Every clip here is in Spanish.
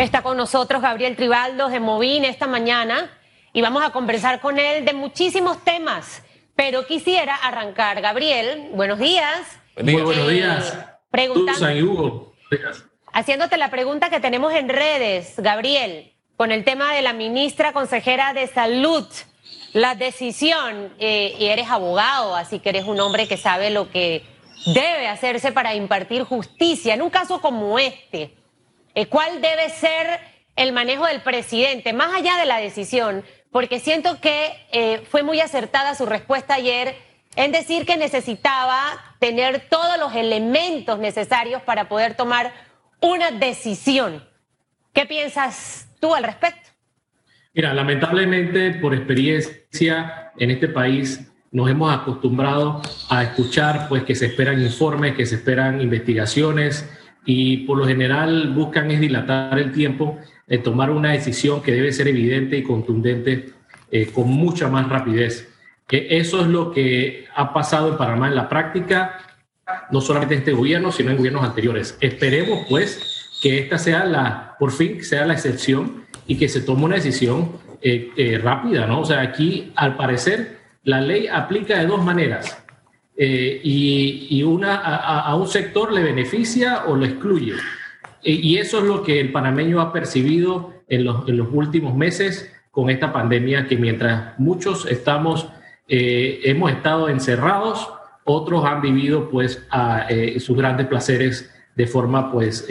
Está con nosotros Gabriel Tribaldo de Movin esta mañana y vamos a conversar con él de muchísimos temas. Pero quisiera arrancar, Gabriel, buenos días. Muy buenos días. Preguntando, Hugo. Haciéndote la pregunta que tenemos en redes, Gabriel, con el tema de la ministra consejera de Salud, la decisión, eh, y eres abogado, así que eres un hombre que sabe lo que debe hacerse para impartir justicia en un caso como este eh, cuál debe ser el manejo del presidente, más allá de la decisión, porque siento que eh, fue muy acertada su respuesta ayer en decir que necesitaba tener todos los elementos necesarios para poder tomar una decisión. ¿Qué piensas tú al respecto? Mira, lamentablemente por experiencia en este país nos hemos acostumbrado a escuchar pues que se esperan informes, que se esperan investigaciones, y por lo general buscan es dilatar el tiempo, de tomar una decisión que debe ser evidente y contundente eh, con mucha más rapidez. eso es lo que ha pasado en Panamá en la práctica, no solamente en este gobierno, sino en gobiernos anteriores. Esperemos pues que esta sea la, por fin, sea la excepción y que se tome una decisión eh, eh, rápida, ¿no? O sea, aquí al parecer la ley aplica de dos maneras. Eh, y, una, a, un sector le beneficia o lo excluye. Eh, y eso es lo que el panameño ha percibido en los, en los últimos meses con esta pandemia, que mientras muchos estamos, eh, hemos estado encerrados, otros han vivido pues a, sus grandes placeres de forma pues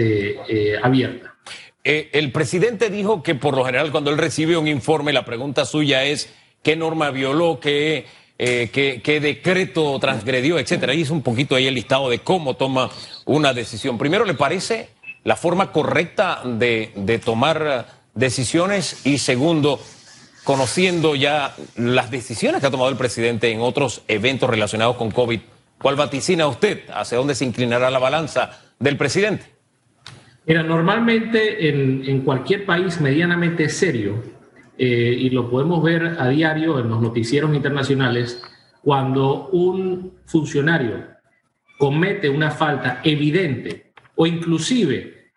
abierta. el presidente dijo que por lo general cuando él recibe un informe, la pregunta suya es qué norma violó, qué eh, qué, decreto transgredió, etcétera. Ahí es un poquito ahí el listado de cómo toma una decisión. Primero, ¿le parece la forma correcta de, tomar decisiones? Y segundo, conociendo ya las decisiones que ha tomado el presidente en otros eventos relacionados con COVID, ¿cuál vaticina usted? ¿Hacia dónde se inclinará la balanza del presidente? Mira, normalmente en, en cualquier país medianamente serio, eh, y lo podemos ver a diario en los noticieros internacionales, cuando un funcionario comete una falta evidente o inclusive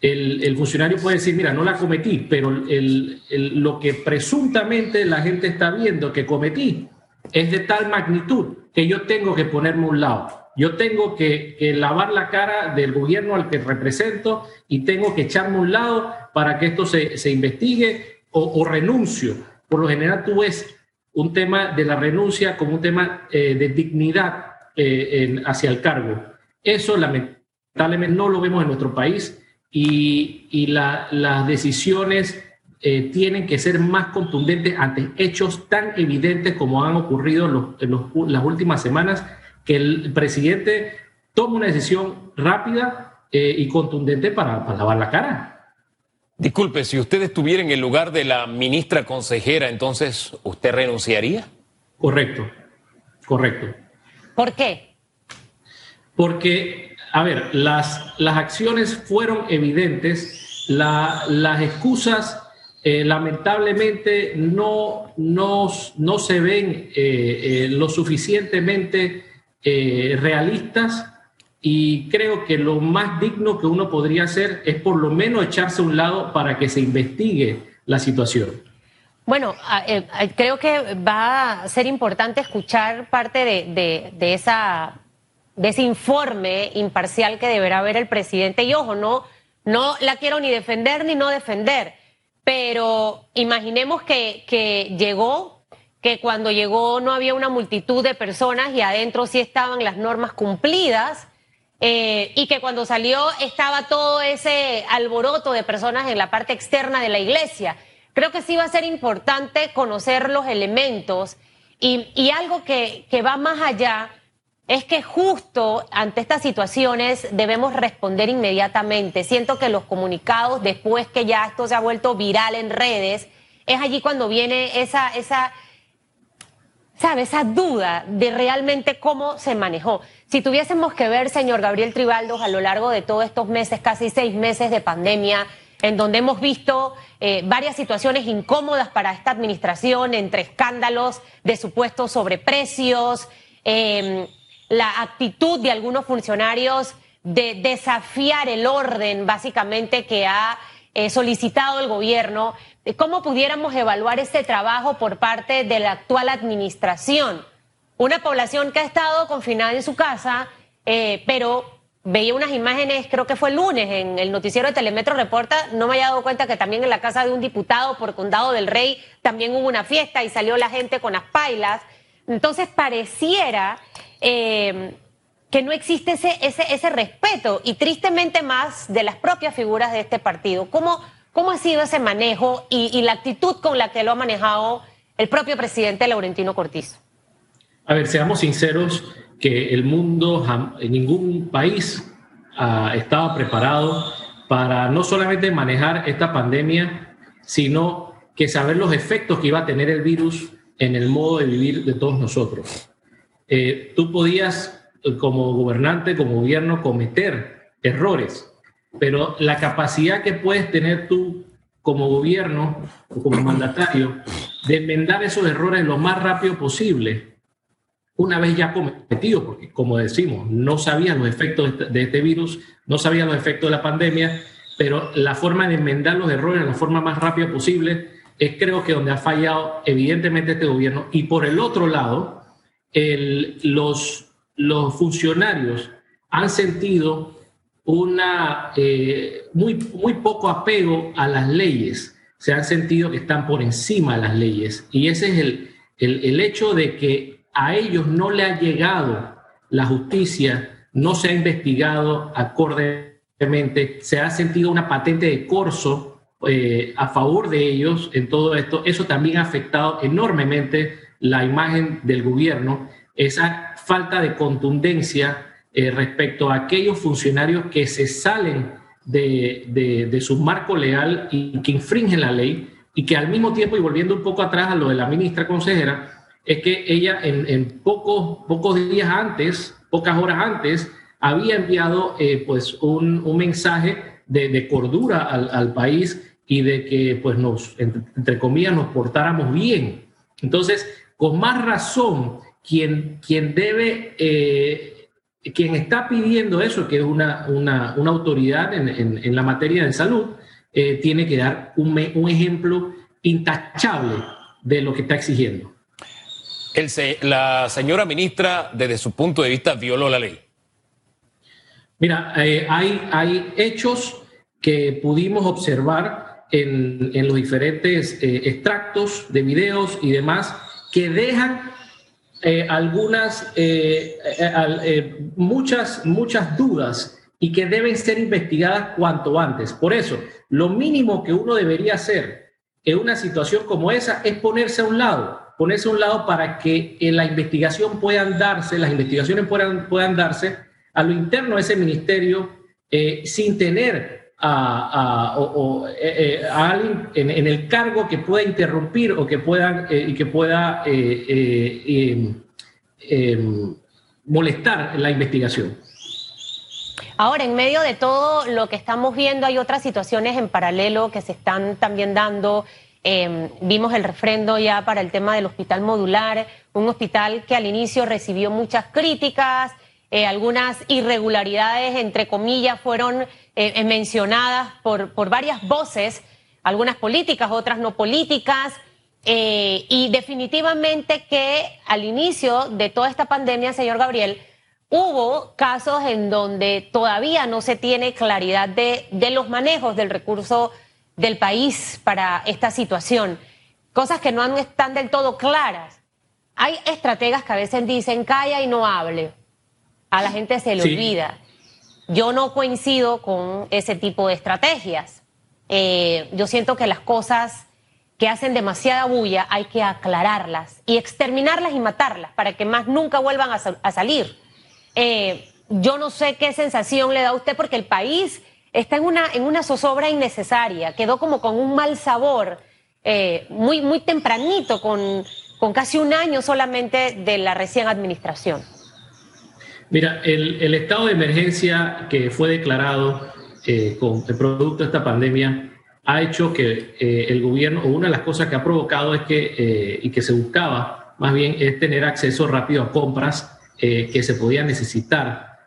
el, funcionario puede decir, mira, no la cometí, pero lo que presuntamente la gente está viendo que cometí es de tal magnitud que yo tengo que ponerme a un lado. Yo tengo que, lavar la cara del gobierno al que represento y tengo que echarme a un lado para que esto se, se investigue o, renuncio. Por lo general tú ves un tema de la renuncia como un tema eh, de dignidad eh, hacia el cargo. Eso lamentablemente no lo vemos en nuestro país y, las decisiones eh, tienen que ser más contundentes ante hechos tan evidentes como han ocurrido en, las últimas semanas, que el presidente tome una decisión rápida y contundente para lavar la cara. Disculpe, si usted estuviera en el lugar de la ministra consejera, entonces usted renunciaría. Correcto, correcto. ¿Por qué? Porque, a ver, las, las acciones fueron evidentes, las excusas eh, lamentablemente no, no, no, se ven eh, eh, lo suficientemente realistas y creo que lo más digno que uno podría hacer es por lo menos echarse a un lado para que se investigue la situación. Bueno, eh, creo que va a ser importante escuchar parte de, de, esa, de ese informe imparcial que deberá ver el presidente. Y ojo, no, no la quiero ni defender ni no defender, pero imaginemos que, que llegó, que cuando llegó no había una multitud de personas y adentro sí estaban las normas cumplidas eh, y que cuando salió estaba todo ese alboroto de personas en la parte externa de la iglesia. Creo que sí va a ser importante conocer los elementos y, algo que, que va más allá es que justo ante estas situaciones debemos responder inmediatamente. Siento que los comunicados, después que ya esto se ha vuelto viral en redes, es allí cuando viene esa, esa, ¿sabe? Esa duda de realmente cómo se manejó. Si tuviésemos que ver, señor Gabriel Tribaldos, a lo largo de todos estos meses, casi seis meses de pandemia, en donde hemos visto eh, varias situaciones incómodas para esta administración, entre escándalos de supuestos sobreprecios, eh, la actitud de algunos funcionarios de desafiar el orden, básicamente, que ha eh, solicitado el gobierno, cómo pudiéramos evaluar este trabajo por parte de la actual administración. Una población que ha estado confinada en su casa, eh, pero veía unas imágenes, creo que fue el lunes, en el noticiero de Telemetro Reporta, no me había dado cuenta que también en la casa de un diputado por Condado del Rey también hubo una fiesta y salió la gente con las pailas. Entonces pareciera eh, que no existe ese, ese, ese respeto y tristemente más de las propias figuras de este partido. ¿Cómo, cómo ha sido ese manejo y, y la actitud con la que lo ha manejado el propio presidente Laurentino Cortizo? A ver, seamos sinceros que el mundo, ningún país uh, estaba preparado para no solamente manejar esta pandemia, sino que saber los efectos que iba a tener el virus en el modo de vivir de todos nosotros. Eh, tú podías como gobernante, como gobierno, cometer errores, pero la capacidad que puedes tener tú como gobierno o como mandatario de enmendar esos errores lo más rápido posible, una vez ya cometido, porque como decimos, no sabían los efectos de este virus, no sabían los efectos de la pandemia, pero la forma de enmendar los errores de la forma más rápida posible es creo que donde ha fallado evidentemente este gobierno. Y por el otro lado, los los funcionarios han sentido una eh, muy, muy poco apego a las leyes, se han sentido que están por encima de las leyes. Y ese es el, el, el hecho de que a ellos no le ha llegado la justicia, no se ha investigado acordemente, se ha sentido una patente de corso eh, a favor de ellos en todo esto. Eso también ha afectado enormemente la imagen del gobierno. Esa falta de contundencia eh, respecto a aquellos funcionarios que se salen de, de, su marco legal y que infringen la ley y que al mismo tiempo, y volviendo un poco atrás a lo de la ministra consejera, es que ella en, en pocos, pocos días antes, pocas horas antes, había enviado eh, pues un, un, mensaje de, cordura al, país y de que pues nos, entre comillas, nos portáramos bien. Entonces, con más razón, quien, quien debe, eh, quien está pidiendo eso, que es una, una, una autoridad en, en, en, la materia de salud, eh, tiene que dar un, un, ejemplo intachable de lo que está exigiendo. El, la señora ministra, desde su punto de vista, violó la ley. Mira, eh, hay, hay hechos que pudimos observar en, en los diferentes eh, extractos de videos y demás que dejan eh, algunas, eh, eh, eh, muchas, muchas dudas y que deben ser investigadas cuanto antes. Por eso, lo mínimo que uno debería hacer en una situación como esa es ponerse a un lado, ponerse a un lado para que la investigación puedan darse, las investigaciones puedan, puedan darse a lo interno de ese ministerio sin tener a, a, o, eh, a alguien en, en, el cargo que pueda interrumpir o que pueda, eh, que pueda eh, molestar la investigación. Ahora, en medio de todo lo que estamos viendo, hay otras situaciones en paralelo que se están también dando. Eh, vimos el refrendo ya para el tema del hospital modular, un hospital que al inicio recibió muchas críticas, eh, algunas irregularidades, entre comillas, fueron eh, mencionadas por, por varias voces, algunas políticas, otras no políticas. Eh, y definitivamente que al inicio de toda esta pandemia, señor Gabriel, hubo casos en donde todavía no se tiene claridad de, de los manejos del recurso del país para esta situación. Cosas que no están del todo claras. Hay estrategas que a veces dicen calla y no hable. A la gente se le sí. olvida. Yo no coincido con ese tipo de estrategias. Eh, yo siento que las cosas que hacen demasiada bulla hay que aclararlas y exterminarlas y matarlas para que más nunca vuelvan a, a salir. Eh, yo no sé qué sensación le da a usted porque el país está en una, en una zozobra innecesaria, quedó como con un mal sabor eh, muy, muy tempranito, con, con casi un año solamente de la recién administración. Mira, el, estado de emergencia que fue declarado eh, con el producto de esta pandemia ha hecho que eh, el gobierno, o una de las cosas que ha provocado es que, eh, y que se buscaba más bien, es tener acceso rápido a compras que se podían necesitar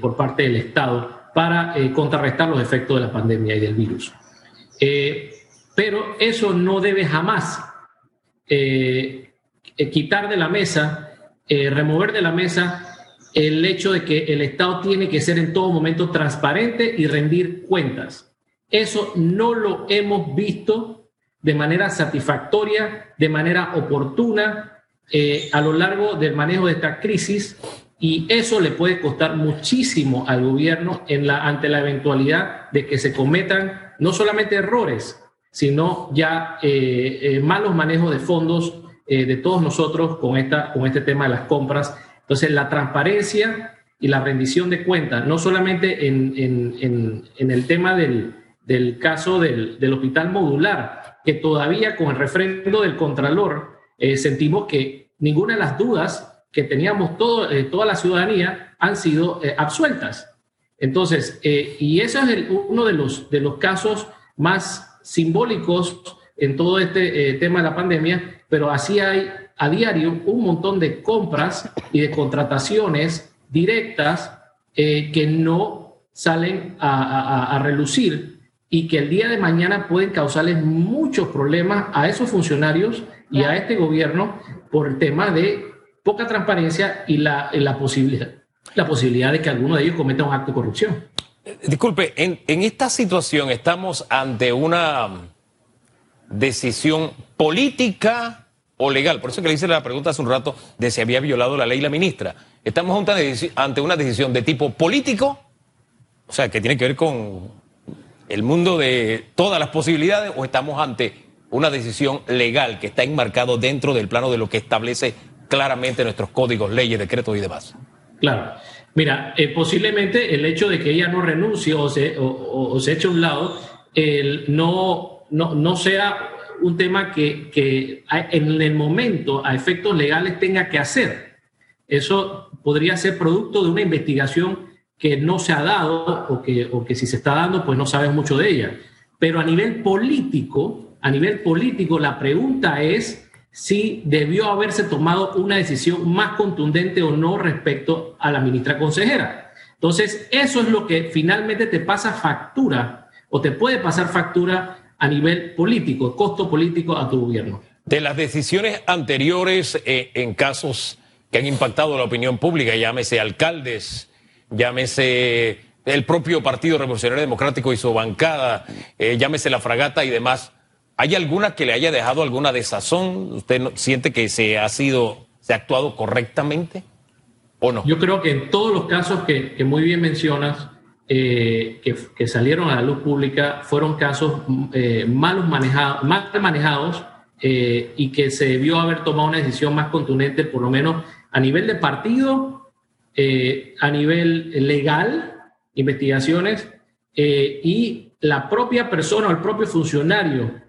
por parte del Estado para contrarrestar los efectos de la pandemia y del virus. pero eso no debe jamás quitar de la mesa, remover de la mesa el hecho de que el Estado tiene que ser en todo momento transparente y rendir cuentas. Eso no lo hemos visto de manera satisfactoria, de manera oportuna eh, a lo largo del manejo de esta crisis y eso le puede costar muchísimo al gobierno en la, ante la eventualidad de que se cometan no solamente errores, sino ya eh, eh, malos manejos de fondos de todos nosotros con, esta, con este tema de las compras entonces, la transparencia y la rendición de cuentas, no solamente en, el tema del, caso del, hospital modular, que todavía con el refrendo del Contralor eh, sentimos que ninguna de las dudas que teníamos todo, eh, toda la ciudadanía han sido eh, absueltas. Entonces, y ese es uno de los, de los casos más simbólicos en todo este tema de la pandemia, pero así hay a diario un montón de compras y de contrataciones directas eh, que no salen a, relucir y que el día de mañana pueden causarles muchos problemas a esos funcionarios y a este gobierno por el tema de poca transparencia y la, la, posibilidad, la posibilidad de que alguno de ellos cometa un acto de corrupción. Disculpe, en, en esta situación estamos ante una decisión política o legal. Por eso que le hice la pregunta hace un rato de si había violado la ley la ministra. Estamos ante una decisión de tipo político, o sea, que tiene que ver con el mundo de todas las posibilidades, o estamos ante una decisión legal que está enmarcado dentro del plano de lo que establece claramente nuestros códigos, leyes, decretos y demás. Claro. Mira, eh, posiblemente el hecho de que ella no renuncie o se, o, se eche a un lado, el no, no, no sea un tema que, en el momento a efectos legales tenga que hacer. Eso podría ser producto de una investigación que no se ha dado o que, o que si se está dando, pues no sabes mucho de ella. Pero a nivel político, a nivel político, la pregunta es si debió haberse tomado una decisión más contundente o no respecto a la ministra consejera. Entonces, eso es lo que finalmente te pasa factura o te puede pasar factura a nivel político, costo político a tu gobierno. De las decisiones anteriores eh, en casos que han impactado la opinión pública, llámese alcaldes, llámese el propio Partido Revolucionario Democrático y su bancada, eh, llámese la fragata y demás, ¿hay alguna que le haya dejado alguna desazón? ¿Usted siente que se ha sido, se ha actuado correctamente o no? Yo creo que en todos los casos que muy bien mencionas, eh, que, salieron a la luz pública fueron casos eh, malos manejados, mal manejados eh, y que se debió haber tomado una decisión más contundente, por lo menos a nivel de partido, a nivel legal, investigaciones, y la propia persona o el propio funcionario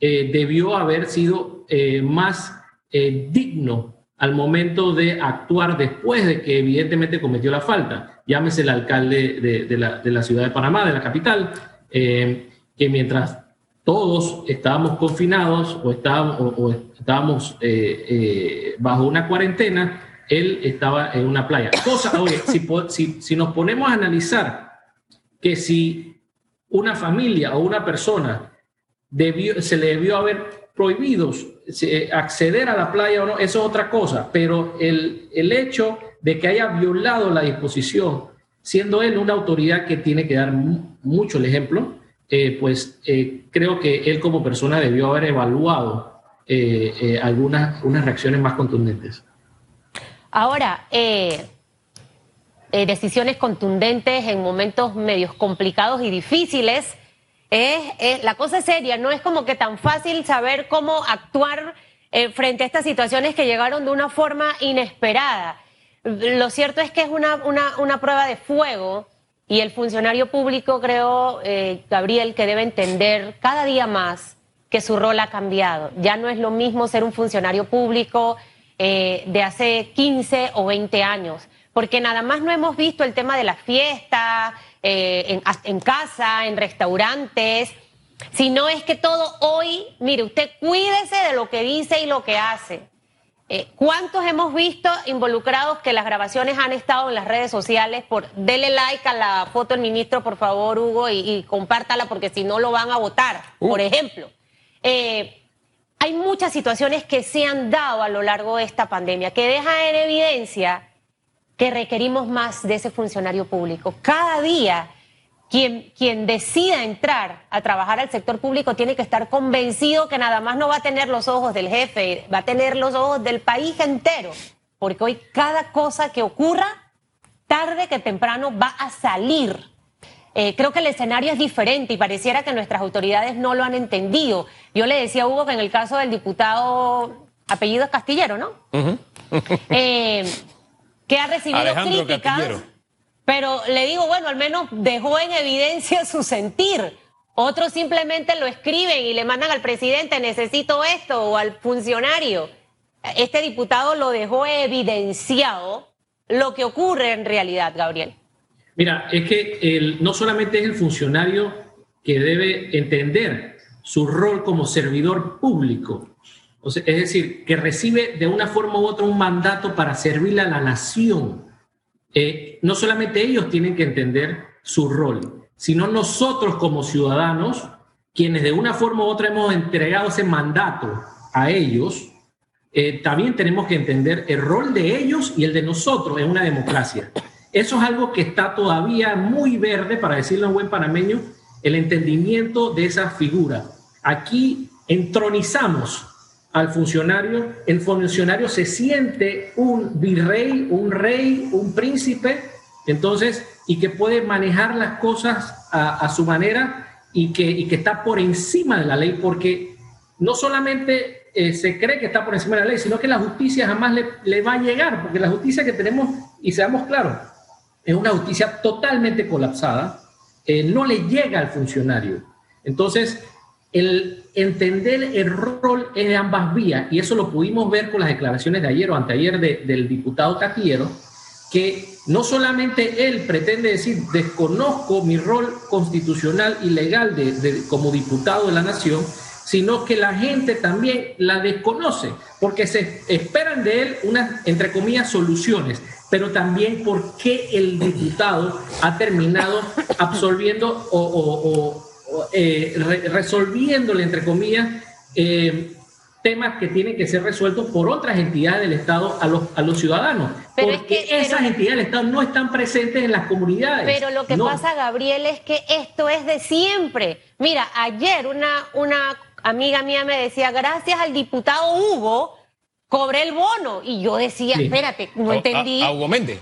debió haber sido más digno al momento de actuar después de que evidentemente cometió la falta. Llámese el alcalde de, la, ciudad de Panamá, de la capital, eh, que mientras todos estábamos confinados o estábamos, eh, eh, bajo una cuarentena, él estaba en una playa. Cosa, oye, si, nos ponemos a analizar que si una familia o una persona se le debió haber prohibido eh, acceder a la playa o no, eso es otra cosa, pero el, el hecho de que haya violado la disposición, siendo él una autoridad que tiene que dar mucho el ejemplo, eh, pues eh, creo que él como persona debió haber evaluado algunas unas reacciones más contundentes. Ahora, decisiones contundentes en momentos medios complicados y difíciles es, la cosa es seria, no es como que tan fácil saber cómo actuar eh, frente a estas situaciones que llegaron de una forma inesperada. Lo cierto es que es una, una, prueba de fuego y el funcionario público, creo, eh, Gabriel, que debe entender cada día más que su rol ha cambiado. Ya no es lo mismo ser un funcionario público eh, de hace 15 o 20 años, porque nada más no hemos visto el tema de la fiesta, eh, en, casa, en restaurantes, sino es que todo hoy, mire, usted cuídese de lo que dice y lo que hace. Eh, ¿Cuántos hemos visto involucrados que las grabaciones han estado en las redes sociales por dele like a la foto del ministro, por favor, Hugo, y, compártala porque si no lo van a votar, uh. por ejemplo? Eh, hay muchas situaciones que se han dado a lo largo de esta pandemia que dejan en evidencia que requerimos más de ese funcionario público. Cada día quien, quien decida entrar a trabajar al sector público tiene que estar convencido que nada más no va a tener los ojos del jefe, va a tener los ojos del país entero, porque hoy cada cosa que ocurra, tarde que temprano, va a salir. Eh, creo que el escenario es diferente y pareciera que nuestras autoridades no lo han entendido. Yo le decía a Hugo que en el caso del diputado, apellido es Castillero, ¿no? Eh, que ha recibido críticas. Pero le digo, bueno, al menos dejó en evidencia su sentir. Otros simplemente lo escriben y le mandan al presidente, necesito esto, o al funcionario. Este diputado lo dejó evidenciado lo que ocurre en realidad, Gabriel. Mira, es que no solamente es el funcionario que debe entender su rol como servidor público, es decir, que recibe de una forma u otra un mandato para servirle a la nación eh, no solamente ellos tienen que entender su rol, sino nosotros como ciudadanos, quienes de una forma u otra hemos entregado ese mandato a ellos, eh, también tenemos que entender el rol de ellos y el de nosotros en una democracia. Eso es algo que está todavía muy verde, para decirlo en buen panameño, el entendimiento de esa figura. Aquí entronizamos al funcionario, el funcionario se siente un virrey, un rey, un príncipe, entonces, y que puede manejar las cosas a, su manera y que, está por encima de la ley, porque no solamente eh, se cree que está por encima de la ley, sino que la justicia jamás le, le va a llegar, porque la justicia que tenemos, y seamos claros, es una justicia totalmente colapsada, eh, no le llega al funcionario. Entonces, el entender el rol en ambas vías, y eso lo pudimos ver con las declaraciones de ayer o anteayer del diputado Taquiero, que no solamente él pretende decir, desconozco mi rol constitucional y legal de, como diputado de la nación, sino que la gente también la desconoce, porque se esperan de él unas, entre comillas, soluciones, pero también porque el diputado ha terminado absolviendo o eh, resolviéndole, entre comillas, eh, temas que tienen que ser resueltos por otras entidades del Estado a los, a los ciudadanos. porque esas entidades del Estado no están presentes en las comunidades. Pero lo que pasa, Gabriel, es que esto es de siempre. Mira, ayer una, una amiga mía me decía, gracias al diputado Hugo, cobré el bono. Y yo decía, espérate, no entendí. ¿A, Hugo Méndez?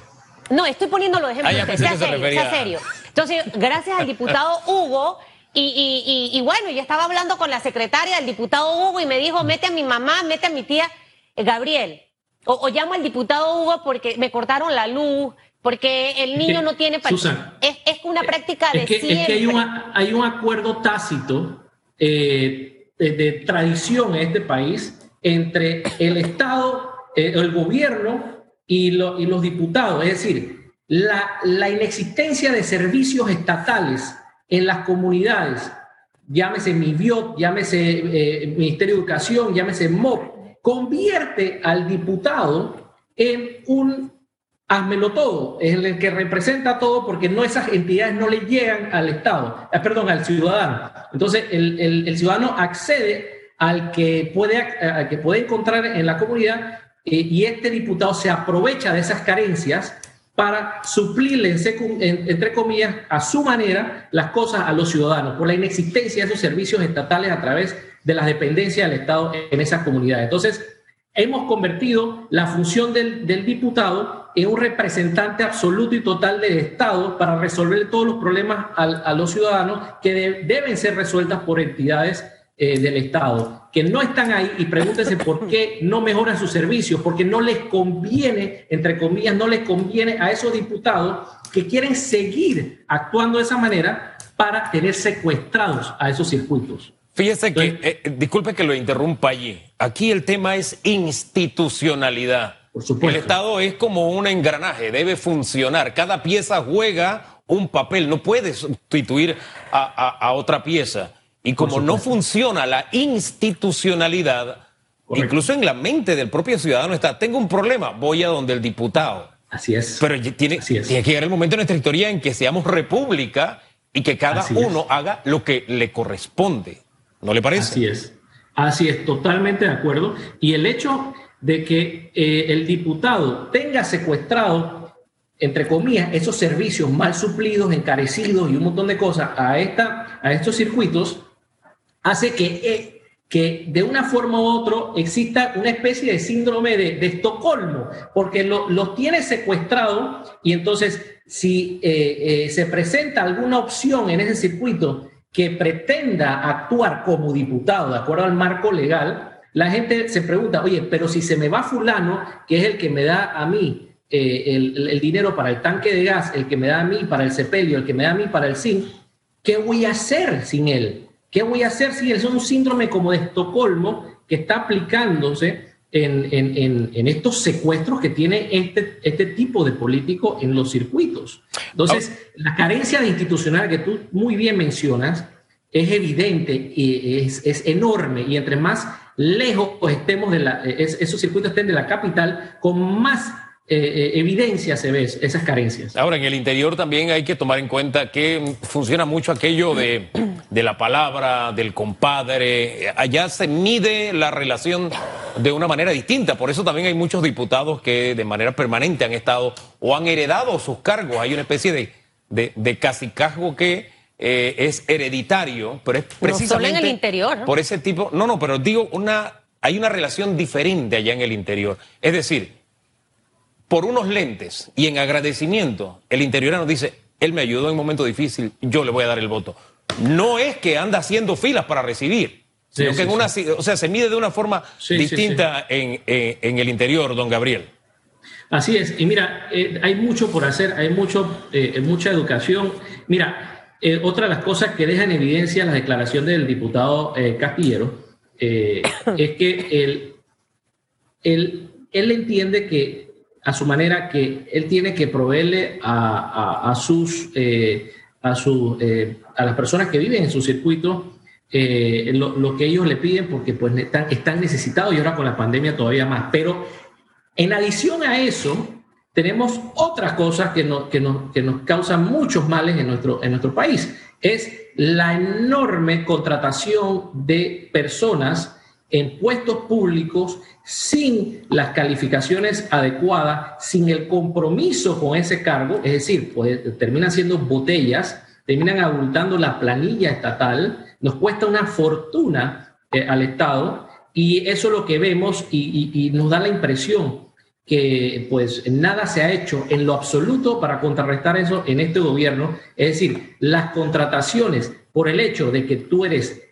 No, estoy poniendo los ejemplos. Ah, sea, serio, serio. Entonces, gracias al diputado Hugo y, y, bueno, yo estaba hablando con la secretaria del diputado Hugo y me dijo, mete a mi mamá, mete a mi tía eh, Gabriel. O, llamo al diputado Hugo porque me cortaron la luz, porque el niño no tiene... Susan, es, es una práctica de que, Es que hay, hay un acuerdo tácito eh, de, tradición en este país entre el Estado, eh, el gobierno y, y, los diputados. Es decir, la, la inexistencia de servicios estatales en las comunidades, llámese MIVIOT, llámese eh, Ministerio de Educación, llámese MOP, convierte al diputado en un házmelo todo, es el que representa todo porque no esas entidades no le llegan al Estado, eh, perdón, al ciudadano. Entonces el, ciudadano accede al que puede, al que puede encontrar en la comunidad eh, y este diputado se aprovecha de esas carencias para suplirle, entre comillas, a su manera las cosas a los ciudadanos, por la inexistencia de esos servicios estatales a través de las dependencias del Estado en esas comunidades. Entonces, hemos convertido la función del, diputado en un representante absoluto y total del Estado para resolver todos los problemas a, los ciudadanos que deben ser resueltas por entidades eh, del Estado, que no están ahí y pregúntense por qué no mejoran sus servicios, porque no les conviene, entre comillas, no les conviene a esos diputados que quieren seguir actuando de esa manera para tener secuestrados a esos circuitos. Fíjese que, eh, disculpe que lo interrumpa allí, aquí el tema es institucionalidad. Por supuesto. El Estado es como un engranaje, debe funcionar, cada pieza juega un papel, no puede sustituir a otra pieza. Y como no funciona la institucionalidad, Incluso en la mente del propio ciudadano está, tengo un problema, voy a donde el diputado. Así es. Pero tiene, tiene que llegar el momento en nuestra historia en que seamos república y que cada uno haga lo que le corresponde. ¿No le parece? Así es. Así es, totalmente de acuerdo. Y el hecho de que eh, el diputado tenga secuestrado, entre comillas, esos servicios mal suplidos, encarecidos y un montón de cosas a, esta, a estos circuitos, hace que, eh, que de una forma u otra exista una especie de síndrome de, Estocolmo, porque los tiene secuestrados y entonces si eh, se presenta alguna opción en ese circuito que pretenda actuar como diputado de acuerdo al marco legal, la gente se pregunta, oye, pero si se me va fulano, que es el que me da a mí eh, el, dinero para el tanque de gas, el que me da a mí para el sepelio, el que me da a mí para el zinc, ¿qué voy a hacer sin él? ¿Qué voy a hacer él? Es un síndrome como de Estocolmo que está aplicándose en, en, estos secuestros que tiene este, este tipo de político en los circuitos. Entonces, la carencia de institucional que tú muy bien mencionas es evidente y es, es enorme y entre más lejos estemos de la, esos circuitos estén de la capital, con más eh, eh, evidencia se ve esas carencias. Ahora, en el interior también hay que tomar en cuenta que funciona mucho aquello de, de, la palabra, del compadre. Allá se mide la relación de una manera distinta. Por eso también hay muchos diputados que de manera permanente han estado o han heredado sus cargos. Hay una especie de, de, de casicazgo que eh, es hereditario, pero es precisamente. No en el interior. Por ese tipo. No, no, pero digo, una, hay una relación diferente allá en el interior. Es decir por unos lentes y en agradecimiento, el interiorano dice, él me ayudó en un momento difícil, yo le voy a dar el voto. No es que anda haciendo filas para recibir, sino que en una, o sea, se mide de una forma distinta en, el interior, don Gabriel. Así es, y mira, eh, hay mucho por hacer, hay mucho, eh, mucha educación. Mira, eh, otra de las cosas que deja en evidencia la declaración del diputado Castillero es que él, él, él entiende que a su manera que él tiene que proveerle a, a, sus, eh, a, su, eh, a las personas que viven en su circuito eh, lo, que ellos le piden porque pues están, están necesitados y ahora con la pandemia todavía más. Pero en adición a eso, tenemos otras cosas que nos, que nos, que nos causan muchos males en nuestro, en nuestro país. Es la enorme contratación de personas en puestos públicos sin las calificaciones adecuadas, sin el compromiso con ese cargo, es decir, pues, terminan siendo botellas, terminan abultando la planilla estatal, nos cuesta una fortuna eh, al Estado y eso es lo que vemos y, y nos da la impresión que pues nada se ha hecho en lo absoluto para contrarrestar eso en este gobierno, es decir, las contrataciones por el hecho de que tú eres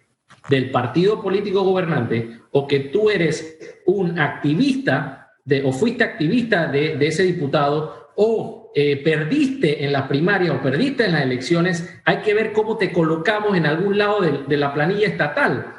del partido político gobernante o que tú eres un activista de, o fuiste activista de, ese diputado o eh, perdiste en las primarias o perdiste en las elecciones, hay que ver cómo te colocamos en algún lado de, la planilla estatal.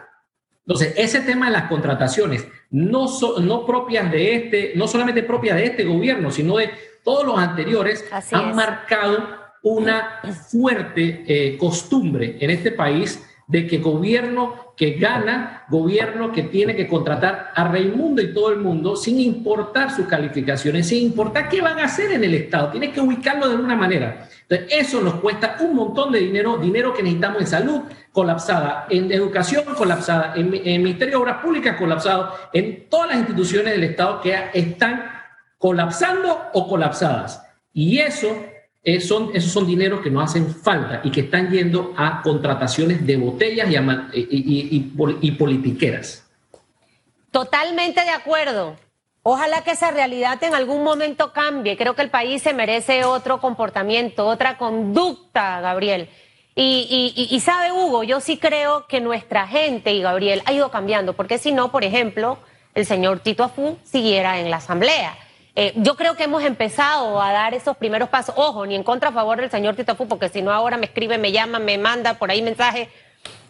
Entonces, ese tema de las contrataciones, no, no propias de este, no solamente propias de este gobierno, sino de todos los anteriores, han marcado una fuerte eh, costumbre en este país de que gobierno que gana, gobierno que tiene que contratar a Raimundo y todo el mundo sin importar sus calificaciones, sin importar qué van a hacer en el Estado, tiene que ubicarlo de alguna manera. Entonces, eso nos cuesta un montón de dinero, dinero que necesitamos en salud colapsada, en educación colapsada, en Ministerio de Obras Públicas colapsado, en todas las instituciones del Estado que están colapsando o colapsadas. Y eso son, esos son dineros que no hacen falta y que están yendo a contrataciones de botellas y, y, politiqueras. Totalmente de acuerdo. Ojalá que esa realidad en algún momento cambie. Creo que el país se merece otro comportamiento, otra conducta, Gabriel. Y, y, sabe, Hugo, yo sí creo que nuestra gente y Gabriel ha ido cambiando, porque si no, por ejemplo, el señor Tito Afú siguiera en la asamblea. Eh, yo creo que hemos empezado a dar esos primeros pasos. Ojo, ni en contra a favor del señor Tito Fu, porque si no ahora me escribe, me llama, me manda por ahí mensaje,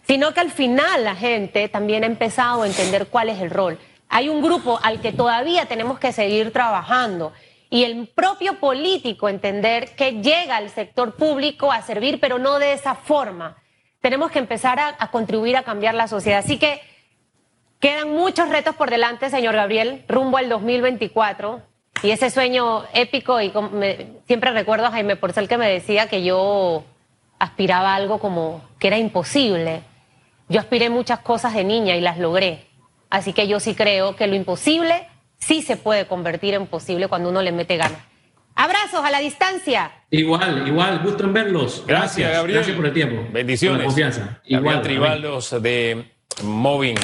sino que al final la gente también ha empezado a entender cuál es el rol. Hay un grupo al que todavía tenemos que seguir trabajando y el propio político entender que llega al sector público a servir, pero no de esa forma. Tenemos que empezar a contribuir a cambiar la sociedad. Así que Quedan muchos retos por delante, señor Gabriel, rumbo al 2024. Y ese sueño épico, y siempre recuerdo a Jaime Porcel que me decía que yo aspiraba a algo como que era imposible. Yo aspiré muchas cosas de niña y las logré. Así que yo sí creo que lo imposible sí se puede convertir en posible cuando uno le mete ganas. Abrazos a la distancia. Igual, igual, gusto en verlos. Gracias, Gabriel. Gracias por el tiempo. Bendiciones. Por la confianza. Igual. Tribaldos de Moving.